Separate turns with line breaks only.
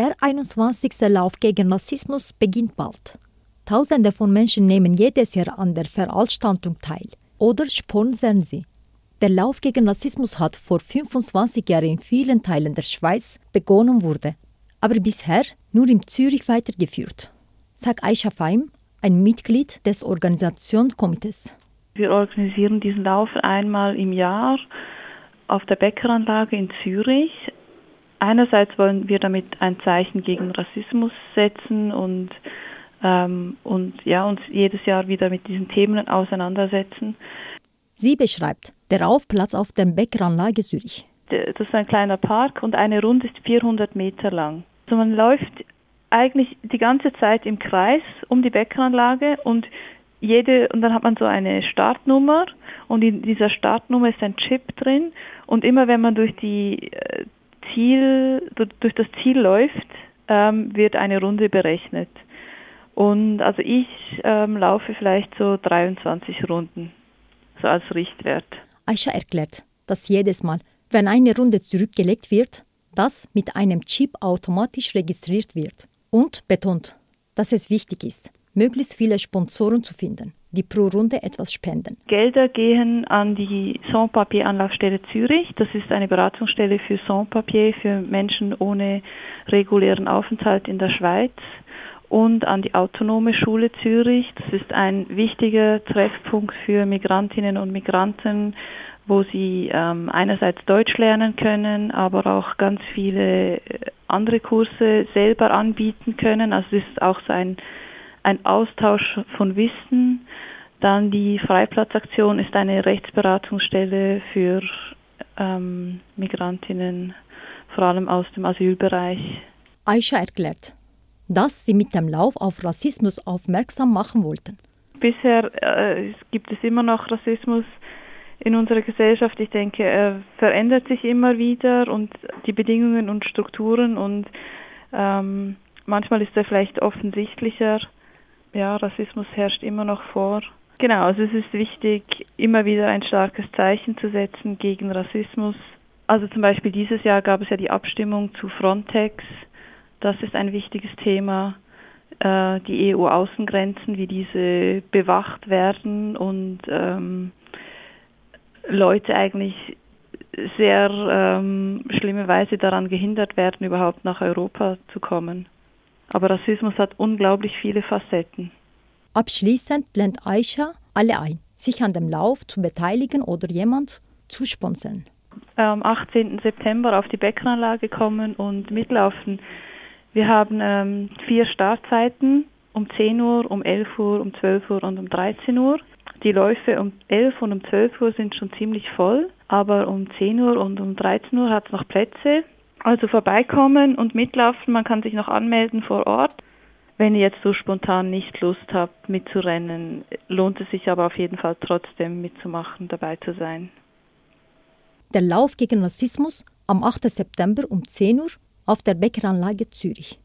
Der 21. Lauf gegen Rassismus beginnt bald. Tausende von Menschen nehmen jedes Jahr an der Veranstaltung teil oder sponsern sie. Der Lauf gegen Rassismus hat vor 25 Jahren in vielen Teilen der Schweiz begonnen wurde, aber bisher nur in Zürich weitergeführt. Sagt Aisha Faim, ein Mitglied des Organisationskomitees.
Wir organisieren diesen Lauf einmal im Jahr auf der Bäckeranlage in Zürich. Einerseits wollen wir damit ein Zeichen gegen Rassismus setzen und, ähm, und ja, uns jedes Jahr wieder mit diesen Themen auseinandersetzen.
Sie beschreibt der Aufplatz auf der Bäckeranlage Zürich.
Das ist ein kleiner Park und eine Runde ist 400 Meter lang. Also man läuft eigentlich die ganze Zeit im Kreis um die Bäckeranlage und jede und dann hat man so eine Startnummer und in dieser Startnummer ist ein Chip drin und immer wenn man durch die äh, Ziel durch das Ziel läuft, ähm, wird eine Runde berechnet. Und also ich ähm, laufe vielleicht so 23 Runden, so als Richtwert.
Aisha erklärt, dass jedes Mal, wenn eine Runde zurückgelegt wird, das mit einem Chip automatisch registriert wird und betont, dass es wichtig ist, möglichst viele Sponsoren zu finden, die pro Runde etwas spenden.
Gelder gehen an die Sans-Papier-Anlaufstelle Zürich. Das ist eine Beratungsstelle für Sans-Papier für Menschen ohne regulären Aufenthalt in der Schweiz und an die Autonome Schule Zürich. Das ist ein wichtiger Treffpunkt für Migrantinnen und Migranten, wo sie ähm, einerseits Deutsch lernen können, aber auch ganz viele äh, andere Kurse selber anbieten können. Also es ist auch so ein ein Austausch von Wissen. Dann die Freiplatzaktion ist eine Rechtsberatungsstelle für ähm, Migrantinnen, vor allem aus dem Asylbereich.
Aisha erklärt, dass sie mit dem Lauf auf Rassismus aufmerksam machen wollten.
Bisher äh, gibt es immer noch Rassismus in unserer Gesellschaft. Ich denke, er verändert sich immer wieder und die Bedingungen und Strukturen und ähm, manchmal ist er vielleicht offensichtlicher ja, Rassismus herrscht immer noch vor. Genau, also es ist wichtig, immer wieder ein starkes Zeichen zu setzen gegen Rassismus. Also zum Beispiel dieses Jahr gab es ja die Abstimmung zu Frontex. Das ist ein wichtiges Thema. Äh, die EU-Außengrenzen, wie diese bewacht werden und ähm, Leute eigentlich sehr ähm, schlimme Weise daran gehindert werden, überhaupt nach Europa zu kommen. Aber Rassismus hat unglaublich viele Facetten.
Abschließend lädt Aisha alle ein, sich an dem Lauf zu beteiligen oder jemand zu sponsern.
Am 18. September auf die Bäckeranlage kommen und mitlaufen. Wir haben ähm, vier Startzeiten um 10 Uhr, um 11 Uhr, um 12 Uhr und um 13 Uhr. Die Läufe um 11 und um 12 Uhr sind schon ziemlich voll, aber um 10 Uhr und um 13 Uhr hat es noch Plätze. Also vorbeikommen und mitlaufen, man kann sich noch anmelden vor Ort. Wenn ihr jetzt so spontan nicht Lust habt mitzurennen, lohnt es sich aber auf jeden Fall trotzdem mitzumachen, dabei zu sein.
Der Lauf gegen Rassismus am 8. September um 10 Uhr auf der Bäckeranlage Zürich.